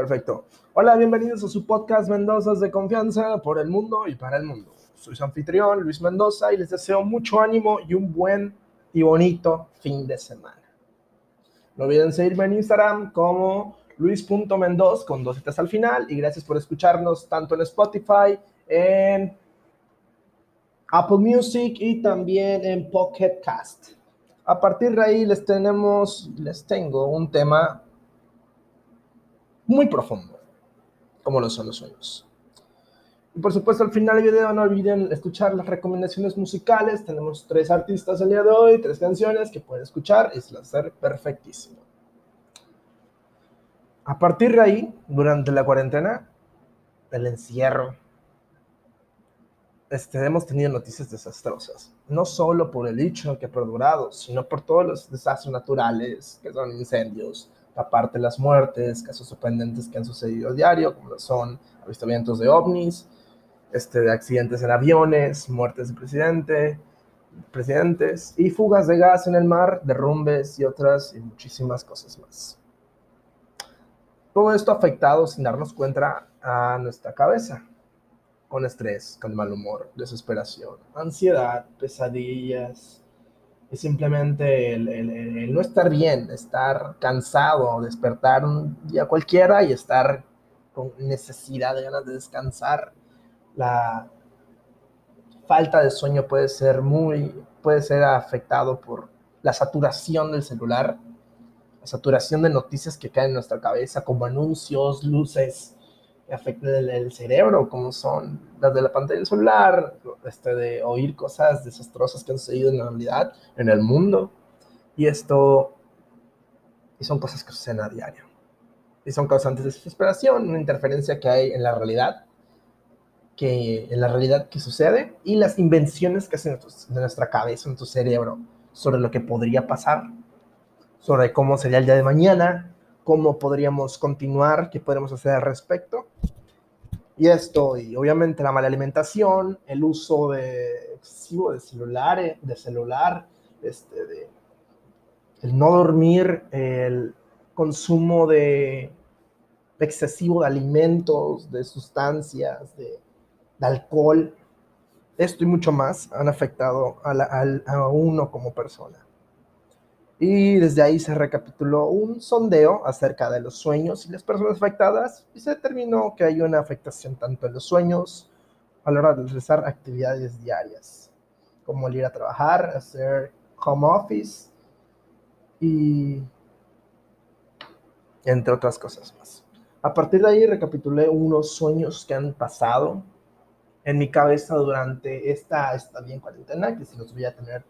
Perfecto. Hola, bienvenidos a su podcast Mendoza de confianza por el mundo y para el mundo. Soy su anfitrión, Luis Mendoza, y les deseo mucho ánimo y un buen y bonito fin de semana. No olviden seguirme en Instagram como luis.mendoz con dos citas al final y gracias por escucharnos tanto en Spotify, en Apple Music y también en Pocket Cast. A partir de ahí les tenemos, les tengo un tema muy profundo, como lo son los sueños. Y por supuesto, al final del video no olviden escuchar las recomendaciones musicales. Tenemos tres artistas el día de hoy, tres canciones que pueden escuchar y se las hacer perfectísimo. A partir de ahí, durante la cuarentena, el encierro, este, hemos tenido noticias desastrosas. No solo por el hecho que ha perdurado, sino por todos los desastres naturales, que son incendios, aparte las muertes, casos sorprendentes que han sucedido a diario, como son avistamientos de ovnis, este, de accidentes en aviones, muertes de presidente, presidentes y fugas de gas en el mar, derrumbes y otras y muchísimas cosas más. Todo esto afectado sin darnos cuenta a nuestra cabeza, con estrés, con mal humor, desesperación, ansiedad, pesadillas, y simplemente el, no estar bien, estar cansado, despertar un día cualquiera y estar con necesidad de ganas de descansar. La falta de sueño puede ser muy, puede ser afectado por la saturación del celular, la saturación de noticias que caen en nuestra cabeza, como anuncios, luces, que afectan el, cerebro, como son las de la pantalla celular, este, de oír cosas desastrosas que han sucedido en la realidad, en el mundo. Y esto, y son cosas que suceden a diario. Y son causantes de desesperación, una interferencia que hay en la realidad, que en la realidad que sucede, y las invenciones que hacen de nuestra cabeza, en tu cerebro, sobre lo que podría pasar, sobre cómo sería el día de mañana, cómo podríamos continuar, qué podemos hacer al respecto. Y esto, y obviamente la mala alimentación, el uso de excesivo de celular, de celular, este, de, el no dormir, el consumo de, excesivo de alimentos, de sustancias, de, alcohol, esto y mucho más han afectado a uno como persona. Y desde ahí se recapituló un sondeo acerca de los sueños y las personas afectadas y se determinó que hay una afectación tanto en los sueños a la hora de realizar actividades diarias, como el ir a trabajar, hacer home office y entre otras cosas más. A partir de ahí recapitulé unos sueños que han pasado en mi cabeza durante esta estadía en cuarentena, que se los voy a tener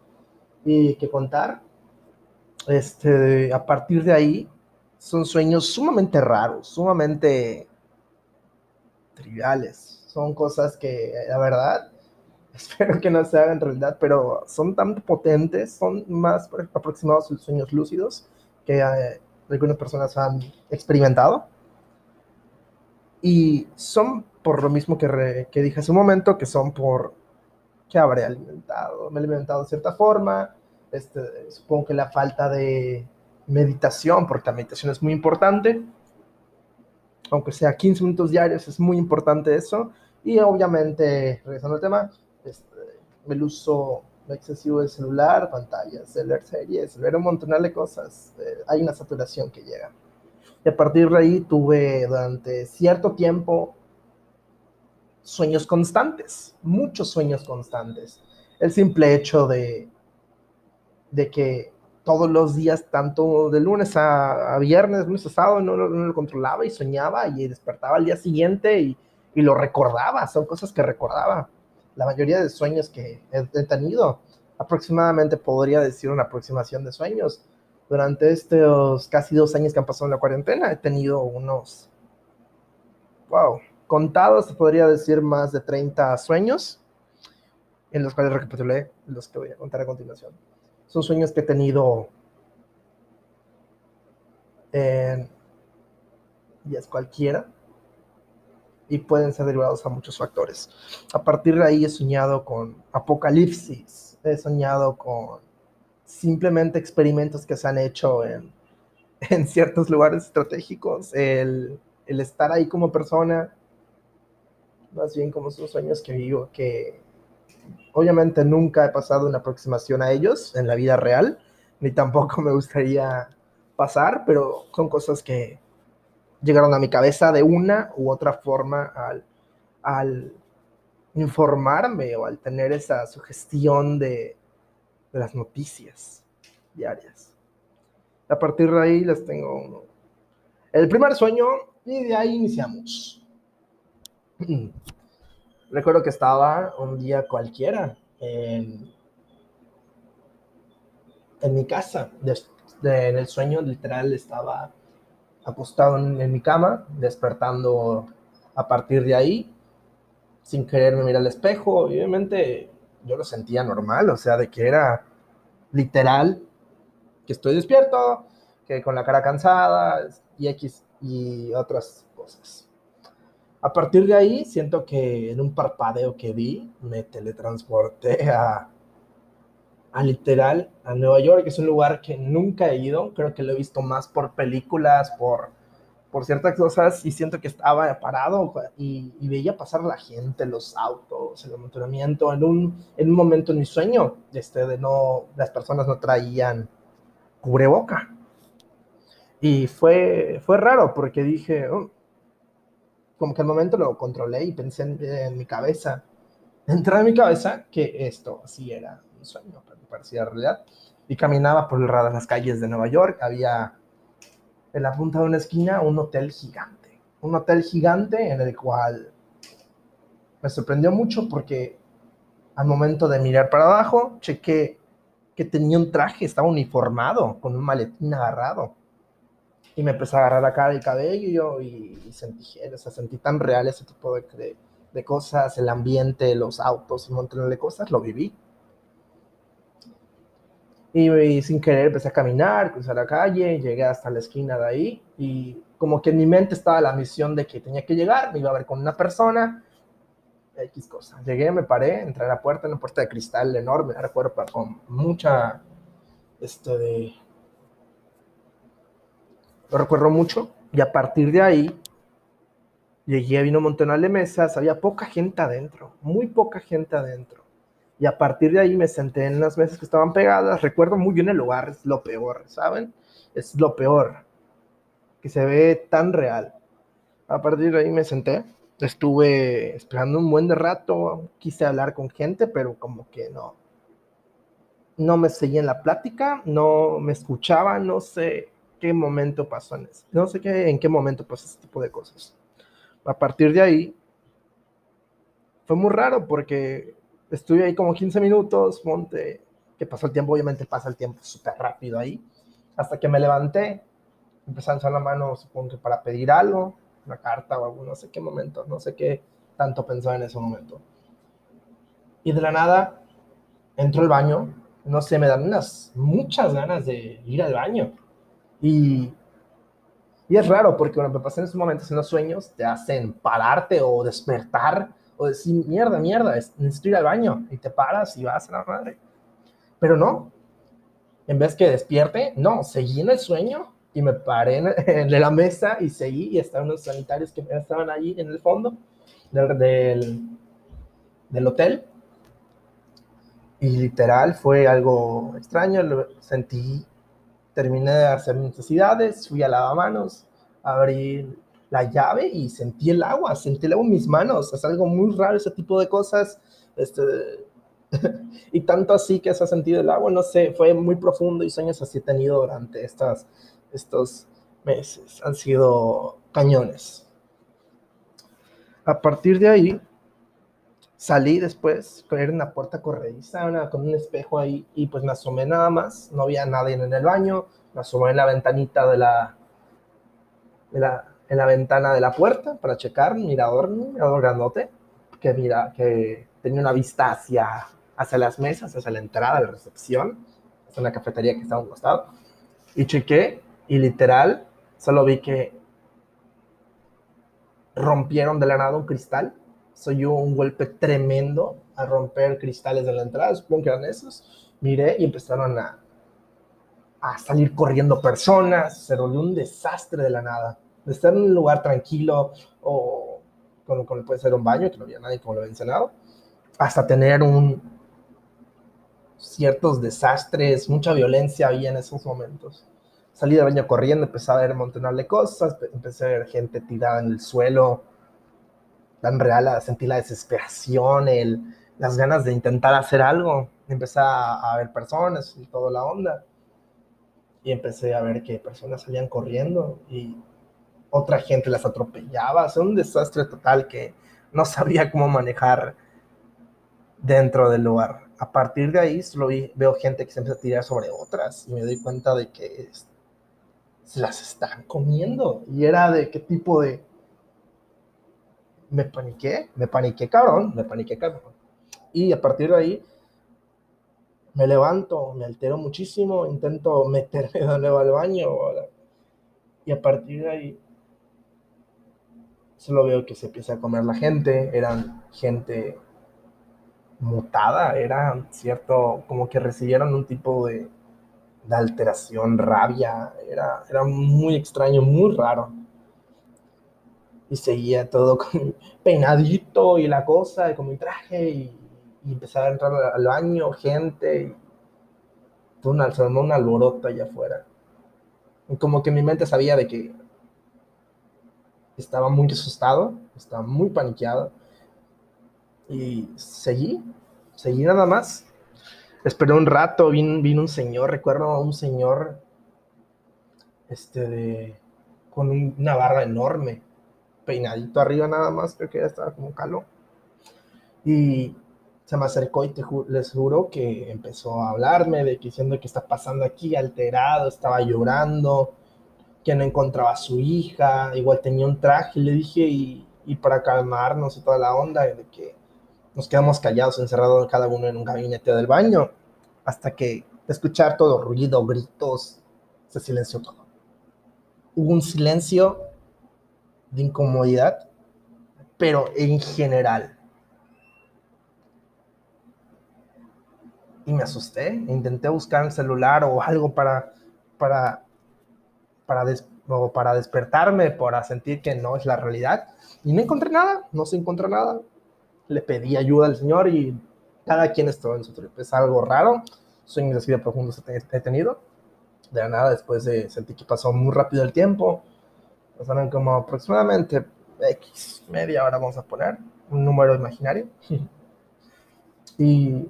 y que contar este, a partir de ahí, son sueños sumamente raros, sumamente triviales. Son cosas que, la verdad, espero que no se hagan realidad, pero son tan potentes, son más aproximados a los sueños lúcidos que eh, algunas personas han experimentado. Y son por lo mismo que, que dije hace un momento, que son por que habré alimentado. Me he alimentado de cierta forma, este, supongo que la falta de meditación, porque la meditación es muy importante, aunque sea 15 minutos diarios, es muy importante eso. Y obviamente, regresando al tema, este, el uso excesivo del celular, pantallas, de leer series, ver un montón de cosas, eh, hay una saturación que llega. Y a partir de ahí tuve durante cierto tiempo sueños constantes, muchos sueños constantes. El simple hecho de de que todos los días, tanto de lunes a, viernes, lunes a sábado, no, lo controlaba y soñaba y despertaba al día siguiente y, lo recordaba, son cosas que recordaba. La mayoría de sueños que he, tenido, aproximadamente podría decir una aproximación de sueños. Durante estos casi dos años que han pasado en la cuarentena, he tenido unos, wow, contados, podría decir más de 30 sueños, en los cuales recapitulé los que voy a contar a continuación. Son sueños que he tenido en días cualquiera y pueden ser derivados a muchos factores. A partir de ahí he soñado con apocalipsis, he soñado con simplemente experimentos que se han hecho en, en ciertos lugares estratégicos, el el estar ahí como persona, más bien como son sueños que vivo, que obviamente nunca he pasado una aproximación a ellos en la vida real, ni tampoco me gustaría pasar, pero son cosas que llegaron a mi cabeza de una u otra forma al, informarme o al tener esa sugestión de, de las noticias diarias. A partir de ahí les tengo el primer sueño y de ahí iniciamos. Recuerdo que estaba un día cualquiera en, mi casa. en el sueño literal estaba acostado en, mi cama, despertando a partir de ahí, sin querer me al espejo. Obviamente yo lo sentía normal, o sea, de que era literal, que estoy despierto, que con la cara cansada y X y otras cosas. A partir de ahí, siento que en un parpadeo que vi, me teletransporté a, a literal, a Nueva York, que es un lugar que nunca he ido, creo que lo he visto más por películas, por, por ciertas cosas, y siento que estaba parado y, veía pasar la gente, los autos, el amontonamiento, en un, en un momento en mi sueño, este, de no, las personas no traían cubreboca. Y fue, fue raro porque dije, oh, como que al momento lo controlé y pensé en, mi cabeza, entró en mi cabeza que esto sí era un sueño, pero parecía realidad. Y caminaba por las calles de Nueva York, había en la punta de una esquina un hotel gigante, un hotel gigante en el cual me sorprendió mucho porque al momento de mirar para abajo, chequé que tenía un traje, estaba uniformado, con un maletín agarrado y me empecé a agarrar la cara y el cabello y, y sentí, o sea, sentí tan real ese tipo de, de, cosas, el ambiente, los autos, un montón de cosas, lo viví. Y, sin querer empecé a caminar, cruzar la calle, llegué hasta la esquina de ahí y como que en mi mente estaba la misión de que tenía que llegar, me iba a ver con una persona, X cosa. Llegué, me paré, entré a la puerta, una puerta de cristal enorme, recuerdo, con mucha, este, de, lo recuerdo mucho, y a partir de ahí llegué, vino un montón de mesas, había poca gente adentro, muy poca gente adentro. Y a partir de ahí me senté en las mesas que estaban pegadas, recuerdo muy bien el lugar, es lo peor, ¿saben? Es lo peor, que se ve tan real. A partir de ahí me senté, estuve esperando un buen rato, quise hablar con gente, pero como que no, no me seguía en la plática, no me escuchaba, no sé, qué momento pasó en eso. No sé qué, en qué momento pasó ese tipo de cosas. A partir de ahí, fue muy raro porque estuve ahí como 15 minutos, monte, que pasó el tiempo, obviamente pasa el tiempo súper rápido ahí, hasta que me levanté, empecé a alzar la mano, supongo que para pedir algo, una carta o algo, no sé qué momento, no sé qué tanto pensaba en ese momento. Y de la nada, entro al baño, no sé, me dan unas muchas ganas de ir al baño. Y, y es raro porque cuando me pasan esos momentos en los sueños te hacen pararte o despertar o decir, mierda, mierda, necesito ir al baño. Y te paras y vas a la madre. Pero no. En vez que despierte, no, seguí en el sueño y me paré en, la mesa y seguí y estaban los sanitarios que estaban allí en el fondo del, del, del hotel. Y literal fue algo extraño, sentí terminé de hacer necesidades, fui a lavamanos, abrí la llave y sentí el agua, sentí el agua en mis manos. Es algo muy raro ese tipo de cosas. Este, y tanto así que se ha sentido el agua, no sé, fue muy profundo y sueños así he tenido durante estas, estos meses. Han sido cañones. A partir de ahí, salí después, con una puerta corrediza, con un espejo ahí, y pues me asomé nada más, no había nadie en el baño, me asomé en la ventanita de la, de la, en la ventana de la puerta para checar, mirador, mirador grandote, que mira, que tenía una vista hacia, hacia las mesas, hacia la entrada de la recepción, es una cafetería que está a un costado, y chequé, y literal, solo vi que rompieron de la nada un cristal soy un golpe tremendo a romper cristales de la entrada, supongo que eran esos. Miré y empezaron a, a salir corriendo personas, se volvió un desastre de la nada. de estar en un lugar tranquilo o como, como puede ser un baño, que no había nadie como lo he mencionado, hasta tener un ciertos desastres, mucha violencia había en esos momentos. Salí del baño corriendo, empecé a ver un de cosas, empecé a ver gente tirada en el suelo, tan real, a la desesperación, el, las ganas de intentar hacer algo. Empecé a, ver personas y toda la onda. Y empecé a ver que personas salían corriendo y otra gente las atropellaba. O un desastre total que no sabía cómo manejar dentro del lugar. A partir de ahí solo veo gente que se empieza a tirar sobre otras y me doy cuenta de que se las están comiendo. Y era de qué tipo de... Me paniqué, me paniqué cabrón, me paniqué cabrón. Y a partir de ahí me levanto, me altero muchísimo, intento meterme de nuevo al baño. Y a partir de ahí solo veo que se empieza a comer la gente, eran gente mutada, era cierto, como que recibieron un tipo de, de alteración, rabia, era, era muy extraño, muy raro. Y seguía todo con peinadito y la cosa, y con mi traje, y, empezaba a entrar al baño, gente, y todo una, se alboroto allá afuera. Como que mi mente sabía de que estaba muy asustado, estaba muy paniqueado. Y seguí, seguí nada más. Esperé un rato, vino, vino un señor, recuerdo a un señor este de, con una barba enorme, peinadito arriba nada más, creo que ya estaba como calor. Y se me acercó y te les juro que empezó a hablarme de que diciendo que está pasando aquí, alterado, estaba llorando, que no encontraba a su hija, igual tenía un traje, le dije, y, y para calmarnos y toda la onda, de que nos quedamos callados, encerrados cada uno en un gabinete del baño, hasta que de escuchar todo, ruido, gritos, se silenció todo. Hubo un silencio de incomodidad, pero en general. Y me asusté, intenté buscar el celular o algo para, para, para, para despertarme, para sentir que no es la realidad. Y no encontré nada, no se encontró nada le pedí ayuda al Señor y cada quien estuvo en su trip. Es algo raro, sueños de profundos he tenido. De la nada, después de, que pasó muy rápido el tiempo. Pasaron como aproximadamente X, media hora vamos a poner, un número imaginario. y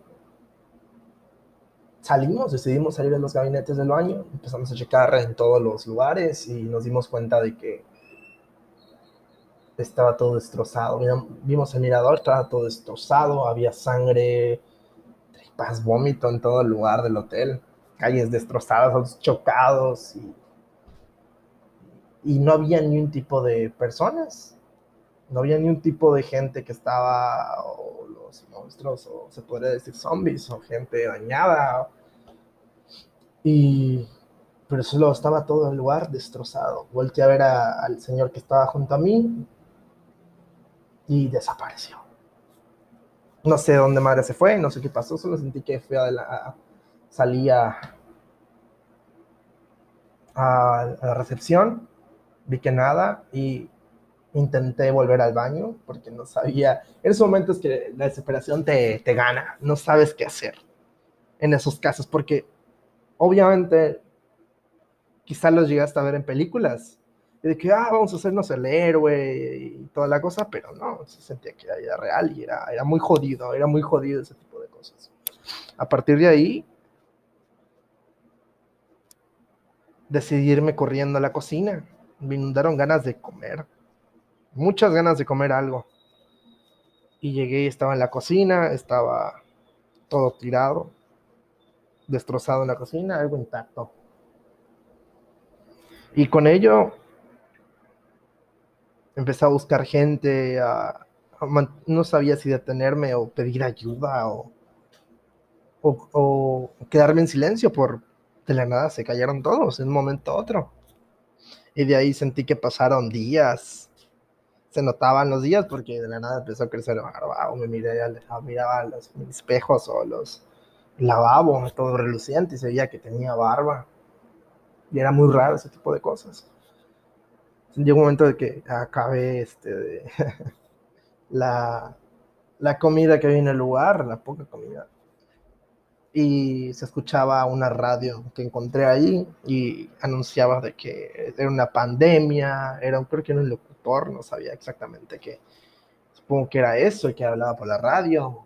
salimos, decidimos salir de los gabinetes del baño, empezamos a checar en todos los lugares y nos dimos cuenta de que estaba todo destrozado. Vimos el mirador, estaba todo destrozado, había sangre, tripas, vómito en todo el lugar del hotel, calles destrozadas, chocados y, y no había ni un tipo de personas, no había ni un tipo de gente que estaba, o los monstruos, o se podría decir zombies, o gente dañada. Y pero solo estaba todo el lugar destrozado. Volteé a ver al señor que estaba junto a mí, y desapareció. No sé dónde madre se fue, no sé qué pasó, solo sentí que fui a la, salía a, la recepción, vi que nada y intenté volver al baño porque no sabía. En esos momentos que la desesperación te, te gana, no sabes qué hacer en esos casos porque obviamente quizás los llegaste a ver en películas y de que, ah, vamos a hacernos el héroe y toda la cosa, pero no, se sentía que era real y era, era muy jodido, era muy jodido ese tipo de cosas. A partir de ahí, decidí irme corriendo a la cocina. Me inundaron ganas de comer, muchas ganas de comer algo. Y llegué y estaba en la cocina, estaba todo tirado, destrozado en la cocina, algo intacto. Y con ello empecé a buscar gente, no sabía si detenerme o pedir ayuda o, quedarme en silencio por de la nada se cayeron todos en un momento a otro. Y de ahí sentí que pasaron días. Se notaban los días porque de la nada empezó a crecer barba o me miré, miraba los espejos o los lavabos, todo reluciente y se veía que tenía barba. Y era muy raro ese tipo de cosas. llegó un momento de que acabé este, la, la comida que había en el lugar, la poca comida. Y se escuchaba una radio que encontré ahí y anunciaba de que era una pandemia, era, creo que era un locutor, no sabía exactamente qué. Supongo que era eso y que hablaba por la radio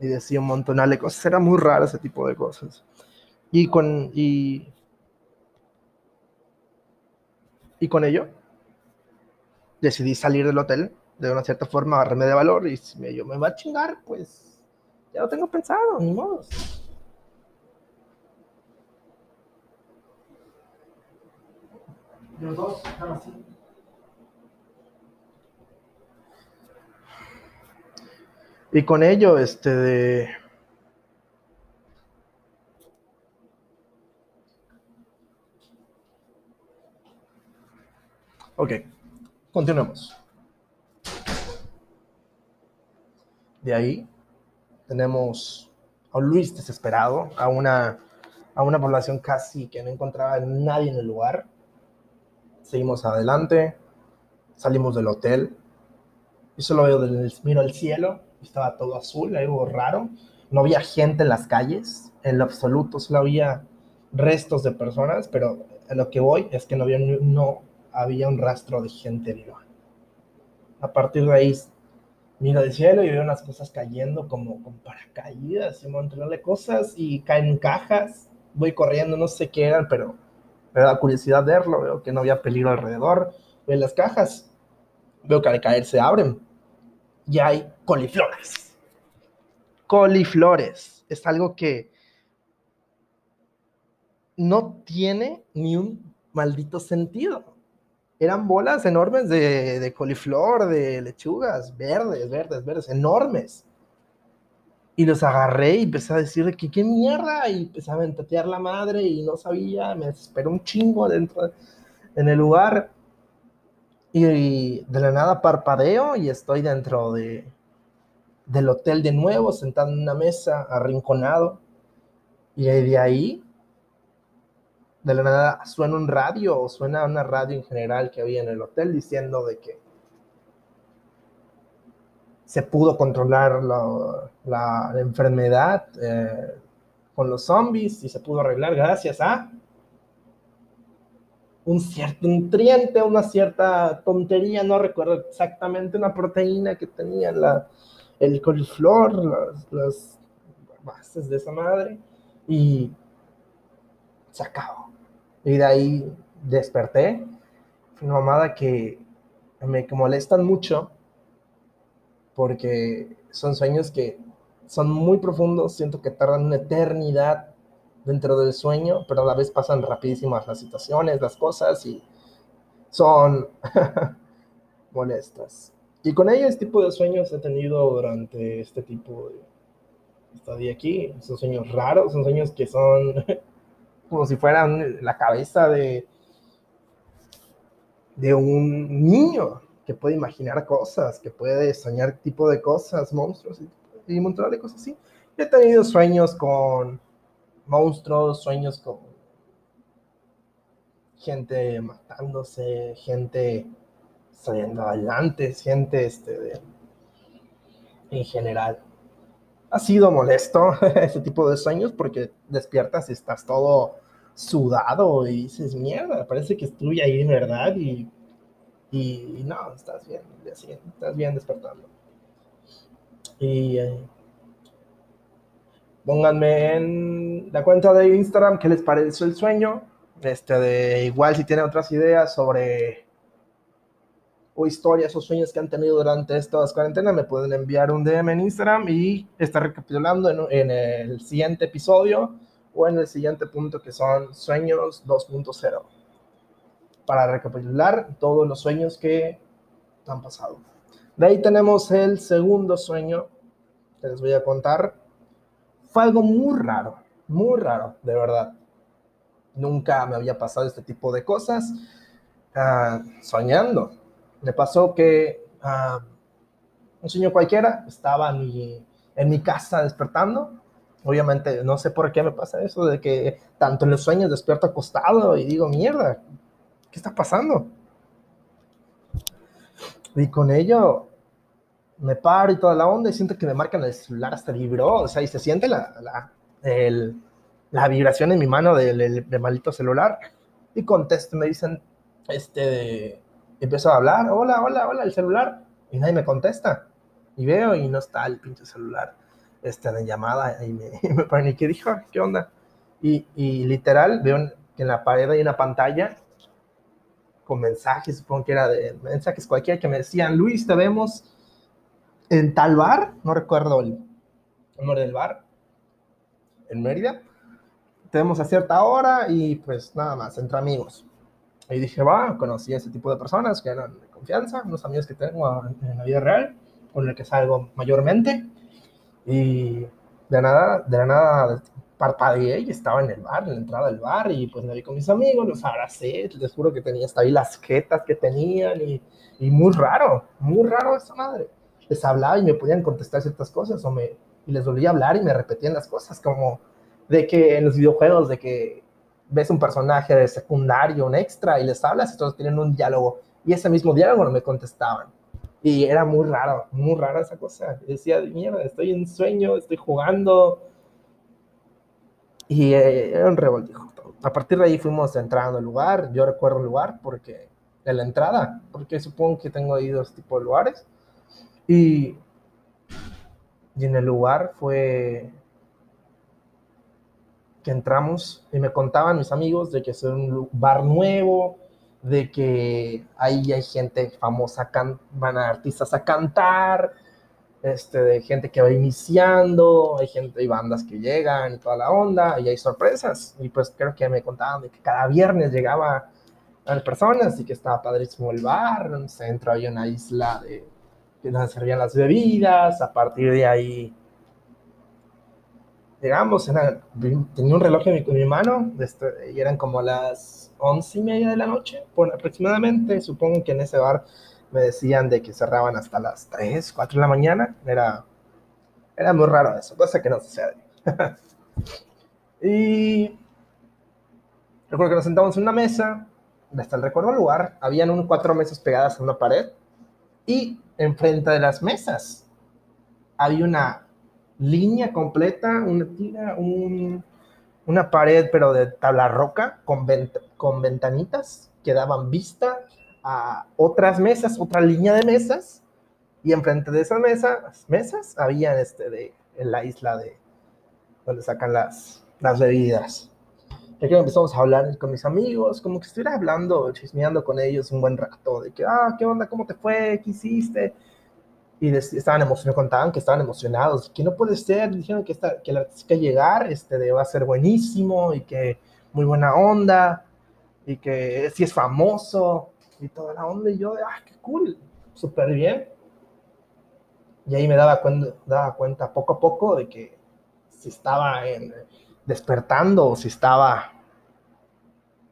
y decía un montón de cosas. Era muy raro ese tipo de cosas. Y con, y, y con ello decidí salir del hotel de una cierta forma, agarrarme de valor y me, yo me va a chingar, pues ya lo tengo pensado, ni modo. Los dos están así. Y con ello, este de. Ok, continuemos. De ahí tenemos a Luis desesperado, a una, a una población casi que no encontraba nadie en el lugar. Seguimos adelante, salimos del hotel, y solo veo, del, miro al cielo, estaba todo azul, algo raro, no había gente en las calles, en lo absoluto, solo había restos de personas, pero a lo que voy es que no había, no había un rastro de gente viva. A partir de ahí miro al cielo y veo unas cosas cayendo como con paracaídas y un montón de cosas y caen cajas. Voy corriendo, no sé qué eran, pero me da curiosidad verlo. Veo que no había peligro alrededor. Veo las cajas. Veo que al caer se abren y hay coliflores. Coliflores. Es algo que no tiene ni un maldito sentido eran bolas enormes de, de, coliflor, de lechugas, verdes, verdes, verdes, enormes. Y los agarré y empecé a decir que qué mierda, y empecé a ventatear la madre y no sabía, me esperó un chingo dentro, en el lugar. Y, de la nada parpadeo y estoy dentro de, del hotel de nuevo, sentado en una mesa, arrinconado. Y de ahí de la nada suena un radio o suena una radio en general que había en el hotel diciendo de que se pudo controlar la, enfermedad eh, con los zombies y se pudo arreglar gracias a un cierto nutriente, una cierta tontería, no recuerdo exactamente, una proteína que tenía la, el coliflor, las, las bases de esa madre, y se acabó. Y de ahí desperté. Una mamada que me molestan mucho porque son sueños que son muy profundos, siento que tardan una eternidad dentro del sueño, pero a la vez pasan rapidísimas las situaciones, las cosas y son molestas. Y con ellos, este tipo de sueños he tenido durante este tipo de estadía aquí. Son sueños raros, son sueños que son como si fueran la cabeza de, de un niño que puede imaginar cosas, que puede soñar tipo de cosas, monstruos y, montón de cosas así. He tenido sueños con monstruos, sueños con gente matándose, gente saliendo adelante, gente este, en general ha sido molesto ese tipo de sueños porque despiertas y estás todo sudado y dices, mierda, parece que estoy ahí verdad y, y, no, estás bien, estás bien despertando. Y eh, pónganme en la cuenta de Instagram qué les pareció el sueño. Este, de igual si tienen otras ideas sobre o historias o sueños que han tenido durante estas cuarentenas, me pueden enviar un DM en Instagram y estar recapitulando en, el siguiente episodio o en el siguiente punto que son sueños 2.0 para recapitular todos los sueños que han pasado. De ahí tenemos el segundo sueño que les voy a contar. Fue algo muy raro, muy raro, de verdad. Nunca me había pasado este tipo de cosas. Uh, soñando, me pasó que uh, un señor cualquiera estaba en mi, en mi casa despertando. Obviamente, no sé por qué me pasa eso, de que tanto en los sueños despierto acostado y digo, mierda, ¿qué está pasando? Y con ello me paro y toda la onda y siento que me marcan el celular hasta vibró, o sea, y se siente la, la, el, la vibración en mi mano del, del, maldito celular. Y contesto, me dicen, este, empiezo a hablar, hola, hola, hola, el celular, y nadie me contesta. Y veo y no está el pinche celular este, en llamada y me, me ponen, ¿y qué dijo? ¿Qué onda? Y, y literal veo que en la pared hay una pantalla con mensajes, supongo que era de mensajes cualquiera, que me decían, Luis, te vemos en tal bar, no recuerdo el nombre del bar, en Mérida, te vemos a cierta hora y pues nada más, entre amigos. Y dije, va, conocí a ese tipo de personas que eran de confianza, unos amigos que tengo en la vida real, con el que salgo mayormente. Y de nada, de nada parpadeé y estaba en el bar, en la entrada del bar, y pues me vi con mis amigos, los abracé, les juro que tenía hasta ahí las jetas que tenían, y, y muy raro, muy raro esa madre. Les hablaba y me podían contestar ciertas cosas, o me, y les volvía a hablar y me repetían las cosas, como de que en los videojuegos, de que ves un personaje de secundario, un extra, y les hablas todos tienen un diálogo, y ese mismo diálogo no me contestaban. Y era muy raro, muy rara esa cosa. decía, mierda, estoy en sueño, estoy jugando, y eh, era un revoltijo. A partir de ahí fuimos entrando al lugar. Yo recuerdo el lugar porque de la entrada, porque supongo que tengo ahí dos tipos de lugares. Y, y en el lugar fue que entramos y me contaban mis amigos de que es un bar nuevo, de que ahí hay gente famosa, van a artistas a cantar, este, de gente que va iniciando, hay gente, y bandas que llegan y toda la onda, y hay sorpresas. Y pues creo que me contaban de que cada viernes llegaba a personas y que estaba padrísimo el bar, en el centro había una isla de que nos servían las bebidas, a partir de ahí llegamos, tenía un reloj en mi, mano, este, y eran como las once y media de la noche, por aproximadamente, supongo que en ese bar me decían de que cerraban hasta las 3, 4 de la mañana. Era, era muy raro eso, cosa que no sucede. y recuerdo que nos sentamos en una mesa, hasta el recuerdo lugar, habían un, cuatro mesas pegadas a una pared y enfrente de las mesas había una línea completa, una tira, un, una pared pero de tabla roca con, con ventanitas que daban vista a otras mesas, otra línea de mesas, y enfrente de esas mesas, mesas había este de, en la isla de donde sacan las, las bebidas. Y que empezamos a hablar con mis amigos, como que estuviera hablando, chismeando con ellos un buen rato, de que, ah, ¿qué onda? ¿Cómo te fue? ¿Qué hiciste? Y estaban emocionados, contaban que estaban emocionados, que no puede ser, dijeron que, está, que el artista llegar este, va a ser buenísimo y que muy buena onda y que si es famoso y toda la onda, y yo, ah, qué cool, súper bien. Y ahí me daba cuenta, daba cuenta poco a poco de que si estaba en, despertando o si estaba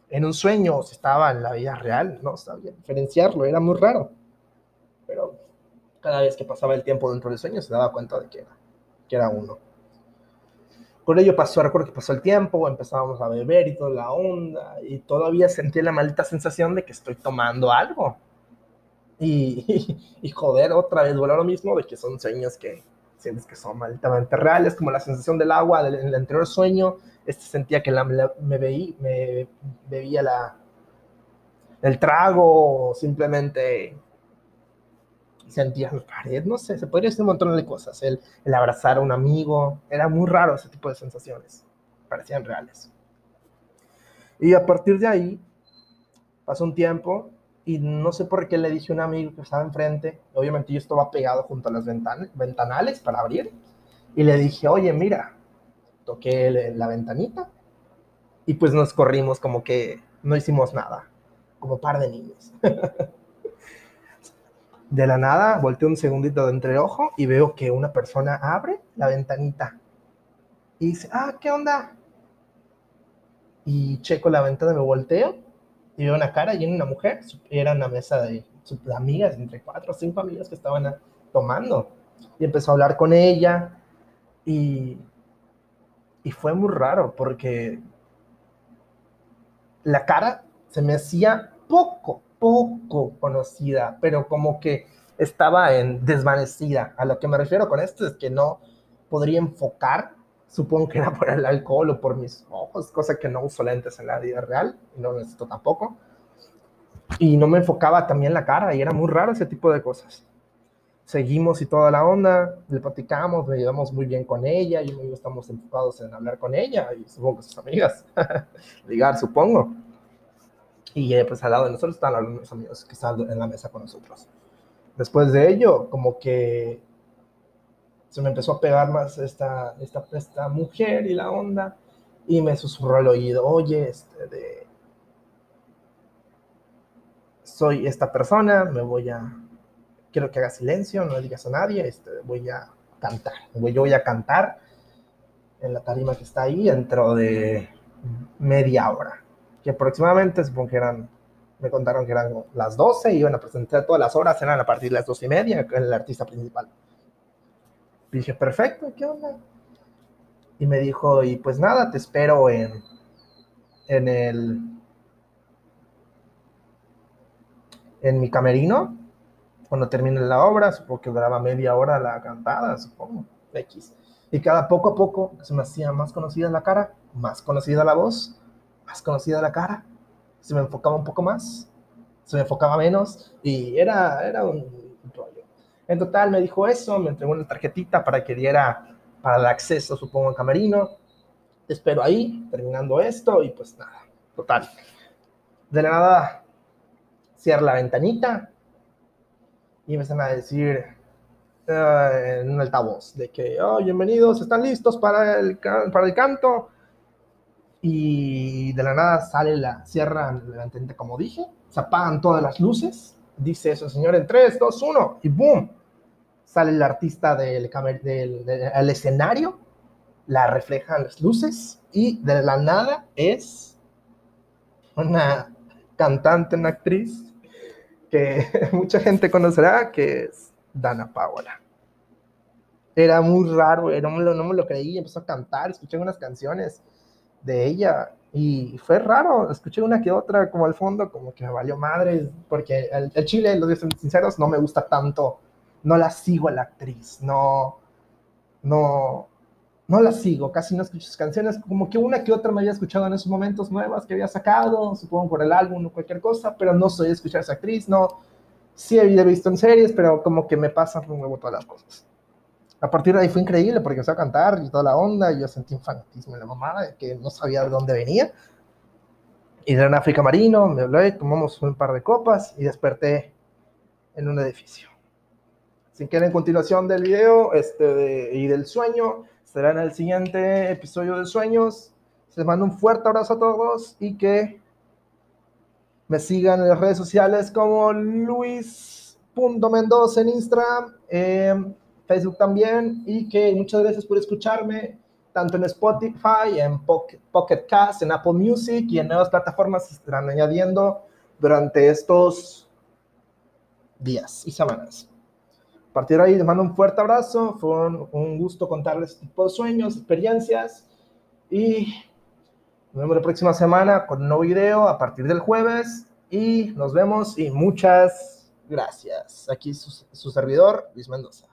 en un sueño o si estaba en la vida real, no sabía diferenciarlo, era muy raro. Pero cada vez que pasaba el tiempo dentro del sueño se daba cuenta de que era, que era uno. Con ello pasó, recuerdo que pasó el tiempo, empezábamos a beber y toda la onda, y todavía sentí la maldita sensación de que estoy tomando algo. Y, y, joder, otra vez vuelvo a lo mismo, de que son sueños que sientes que son malditamente reales, como la sensación del agua del, en el anterior sueño, este sentía que la, me, veí, me bebía la, el trago, simplemente sentía la pared, no sé, se podría decir un montón de cosas. El, el abrazar a un amigo, era muy raro ese tipo de sensaciones, parecían reales. Y a partir de ahí, pasó un tiempo y no sé por qué le dije a un amigo que estaba enfrente, obviamente yo estaba pegado junto a las ventanales para abrir, y le dije, oye, mira, toqué la ventanita y pues nos corrimos como que no hicimos nada, como par de niños. de la nada, volteo un segundito de entre ojo y veo que una persona abre la ventanita y dice, ah, ¿qué onda? Y checo la ventana, me volteo y veo una cara y una mujer. Era una mesa de, amigas, entre cuatro o cinco amigas que estaban tomando. Y empezó a hablar con ella y, y fue muy raro porque la cara se me hacía poco, poco conocida, pero como que estaba en desvanecida. A lo que me refiero con esto es que no podría enfocar, supongo que era por el alcohol o por mis ojos, cosa que no uso lentes en la vida real, no necesito tampoco. Y no me enfocaba también la cara, y era muy raro ese tipo de cosas. Seguimos y toda la onda, le platicamos, me llevamos muy bien con ella, y y estamos enfocados en hablar con ella, y supongo que sus amigas, ligar, supongo. Y eh, pues al lado de nosotros están algunos amigos que están en la mesa con nosotros. Después de ello, como que se me empezó a pegar más esta, esta, esta mujer y la onda, y me susurró al oído, oye, este, de, soy esta persona, me voy a, quiero que hagas silencio, no le digas a nadie, este, voy a cantar, yo voy a cantar en la tarima que está ahí dentro de media hora que aproximadamente supongo que eran, me contaron que eran las 12, iban a presentar todas las horas, eran a partir de las 12 y media, el artista principal. dije, perfecto, ¿qué onda? Y me dijo, y pues nada, te espero en, en el, en mi camerino, cuando termine la obra, supongo que duraba media hora la cantada, supongo, X. Y cada poco a poco se me hacía más conocida la cara, más conocida la voz, más conocida la cara, se me enfocaba un poco más, se me enfocaba menos y era, era un rollo. En total me dijo eso, me entregó una tarjetita para que diera para el acceso, supongo, al camerino. Espero ahí, terminando esto y pues nada, total. De la nada, cierra la ventanita y empiezan a decir uh, en un altavoz de que, oh, bienvenidos, están listos para el, para el canto y de la nada sale la, sierra la ventanita como dije, se apagan todas las luces, dice eso, señor, en 3, 2, 1, y boom, sale el artista del, del, escenario, la reflejan las luces, y de la nada es una cantante, una actriz, que mucha gente conocerá, que es Dana Paola. Era muy raro, lo, no me lo creí, empezó a cantar, escuché unas canciones, de ella. Y fue raro, escuché una que otra como al fondo, como que me valió madre, porque el, chile, los sinceros, no me gusta tanto, no la sigo a la actriz, no, no, no la sigo, casi no escucho sus canciones, como que una que otra me había escuchado en esos momentos nuevas que había sacado, supongo por el álbum o cualquier cosa, pero no soy escuchar a esa actriz, no, sí había visto en series, pero como que me pasan un nuevo todas las cosas a partir de ahí fue increíble porque empezó a cantar y toda la onda, y yo sentí un fanatismo en la mamada, que no sabía de dónde venía. Y en África Marino, me hablé, tomamos un par de copas y desperté en un edificio. Si quieren continuación del video este y del sueño, será en el siguiente episodio de Sueños. Les mando un fuerte abrazo a todos y que me sigan en las redes sociales como luis.mendoza en Instagram. Eh, Facebook también, y que muchas gracias por escucharme, tanto en Spotify, en Pocket, Cast, en Apple Music y en nuevas plataformas se estarán añadiendo durante estos días y semanas. A partir de ahí les mando un fuerte abrazo, fue un, gusto contarles este tipo de sueños, experiencias y nos vemos la próxima semana con un nuevo video a partir del jueves y nos vemos y muchas gracias. Aquí su servidor, Luis Mendoza.